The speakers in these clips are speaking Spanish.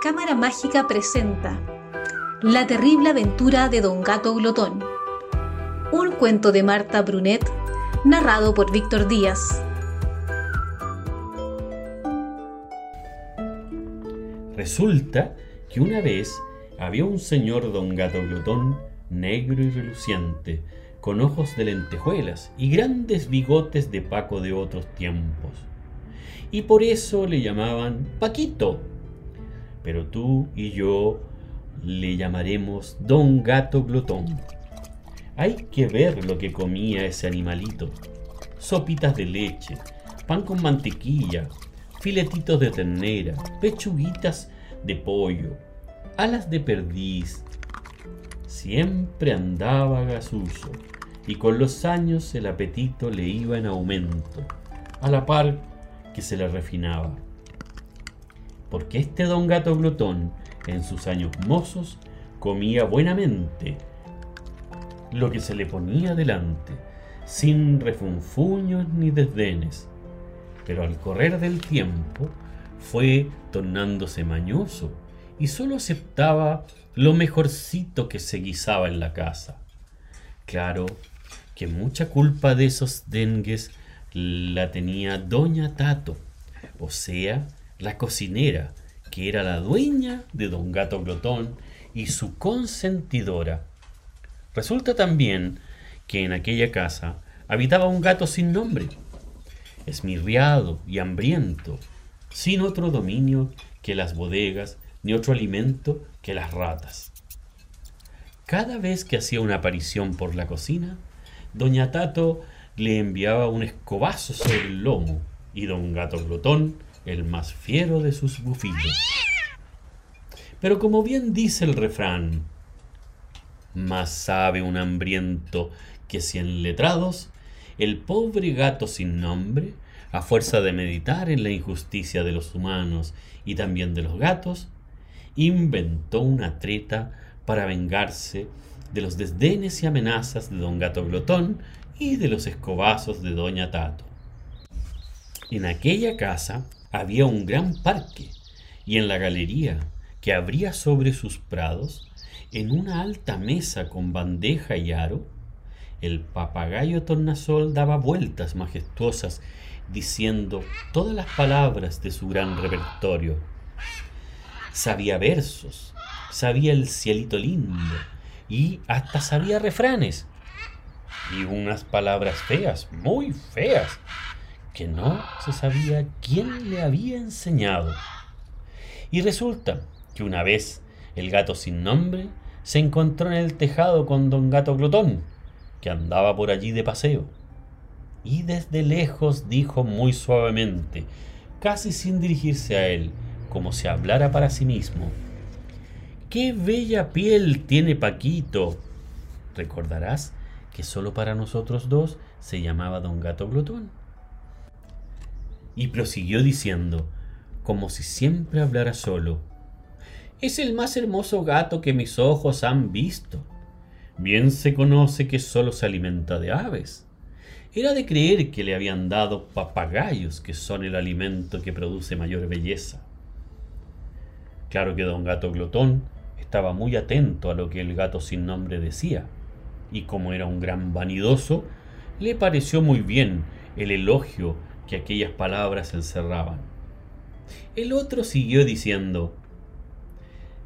Cámara Mágica presenta La terrible aventura de Don Gato Glotón. Un cuento de Marta Brunet, narrado por Víctor Díaz. Resulta que una vez había un señor Don Gato Glotón negro y reluciente, con ojos de lentejuelas y grandes bigotes de Paco de otros tiempos. Y por eso le llamaban Paquito. Pero tú y yo le llamaremos Don Gato Glotón. Hay que ver lo que comía ese animalito. Sopitas de leche, pan con mantequilla, filetitos de ternera, pechuguitas de pollo, alas de perdiz, Siempre andaba gasuso y con los años el apetito le iba en aumento, a la par que se le refinaba. Porque este don gato glotón, en sus años mozos, comía buenamente lo que se le ponía delante, sin refunfuños ni desdenes. Pero al correr del tiempo fue tornándose mañoso y solo aceptaba lo mejorcito que se guisaba en la casa. Claro que mucha culpa de esos dengues la tenía doña Tato, o sea, la cocinera, que era la dueña de don Gato Glotón y su consentidora. Resulta también que en aquella casa habitaba un gato sin nombre, esmirriado y hambriento, sin otro dominio que las bodegas ni otro alimento que las ratas. Cada vez que hacía una aparición por la cocina, doña Tato le enviaba un escobazo sobre el lomo y don Gato Glotón el más fiero de sus bufillos. Pero como bien dice el refrán, más sabe un hambriento que cien letrados, el pobre gato sin nombre, a fuerza de meditar en la injusticia de los humanos y también de los gatos, inventó una treta para vengarse de los desdenes y amenazas de don Gato Glotón y de los escobazos de doña Tato. En aquella casa había un gran parque y en la galería que abría sobre sus prados, en una alta mesa con bandeja y aro, el papagayo tornasol daba vueltas majestuosas diciendo todas las palabras de su gran repertorio. Sabía versos, sabía el cielito lindo y hasta sabía refranes. Y unas palabras feas, muy feas, que no se sabía quién le había enseñado. Y resulta que una vez el gato sin nombre se encontró en el tejado con don Gato Glotón, que andaba por allí de paseo. Y desde lejos dijo muy suavemente, casi sin dirigirse a él, como si hablara para sí mismo. ¡Qué bella piel tiene Paquito! Recordarás que solo para nosotros dos se llamaba don Gato Glotón. Y prosiguió diciendo, como si siempre hablara solo, es el más hermoso gato que mis ojos han visto. Bien se conoce que solo se alimenta de aves. Era de creer que le habían dado papagayos, que son el alimento que produce mayor belleza. Claro que don Gato Glotón estaba muy atento a lo que el gato sin nombre decía, y como era un gran vanidoso, le pareció muy bien el elogio que aquellas palabras encerraban. El otro siguió diciendo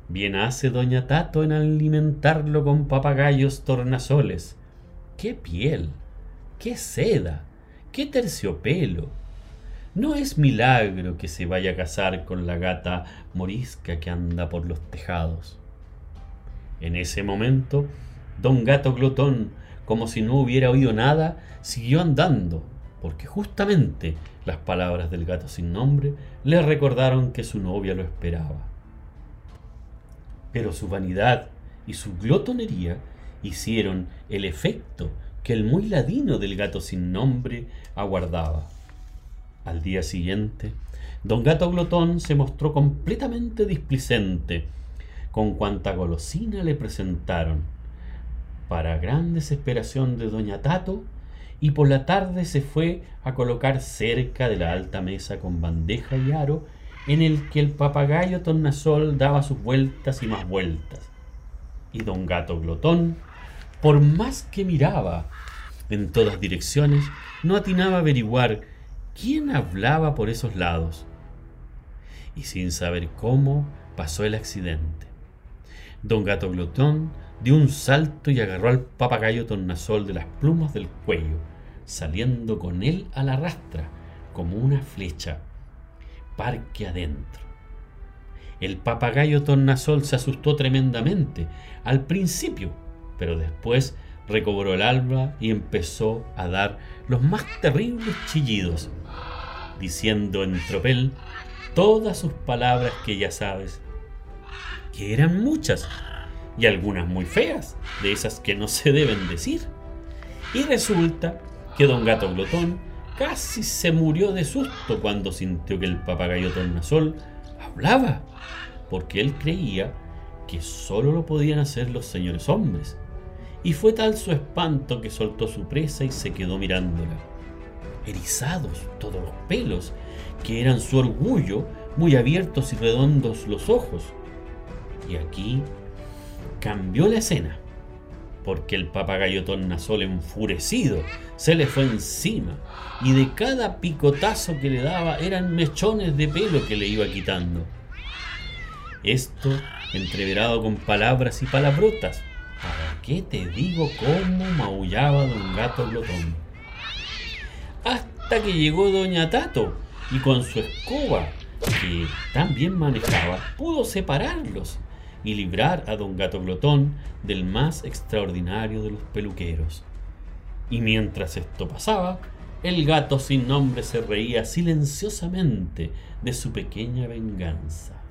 Bien hace doña Tato en alimentarlo con papagayos tornasoles. ¡Qué piel! ¡Qué seda! ¡Qué terciopelo! No es milagro que se vaya a casar con la gata morisca que anda por los tejados. En ese momento, don Gato Glotón, como si no hubiera oído nada, siguió andando, porque justamente las palabras del gato sin nombre le recordaron que su novia lo esperaba. Pero su vanidad y su glotonería hicieron el efecto que el muy ladino del gato sin nombre aguardaba. Al día siguiente, don Gato Glotón se mostró completamente displicente con cuanta golosina le presentaron, para gran desesperación de doña Tato, y por la tarde se fue a colocar cerca de la alta mesa con bandeja y aro en el que el papagayo tornasol daba sus vueltas y más vueltas. Y don gato glotón, por más que miraba en todas direcciones, no atinaba a averiguar quién hablaba por esos lados. Y sin saber cómo, pasó el accidente. Don Gato Glotón dio un salto y agarró al papagayo tornasol de las plumas del cuello, saliendo con él a la rastra, como una flecha, parque adentro. El papagayo tornasol se asustó tremendamente al principio, pero después recobró el alba y empezó a dar los más terribles chillidos, diciendo en tropel todas sus palabras que ya sabes, que eran muchas y algunas muy feas, de esas que no se deben decir. Y resulta que don Gato Glotón casi se murió de susto cuando sintió que el papagayo tornasol hablaba, porque él creía que solo lo podían hacer los señores hombres. Y fue tal su espanto que soltó su presa y se quedó mirándola. Erizados todos los pelos, que eran su orgullo, muy abiertos y redondos los ojos. Y aquí cambió la escena, porque el papagayo tornasol enfurecido se le fue encima y de cada picotazo que le daba eran mechones de pelo que le iba quitando. Esto entreverado con palabras y palabrotas. ¿Para qué te digo cómo maullaba don gato glotón? Hasta que llegó doña Tato y con su escoba, que tan bien manejaba, pudo separarlos y librar a don Gato Glotón del más extraordinario de los peluqueros. Y mientras esto pasaba, el gato sin nombre se reía silenciosamente de su pequeña venganza.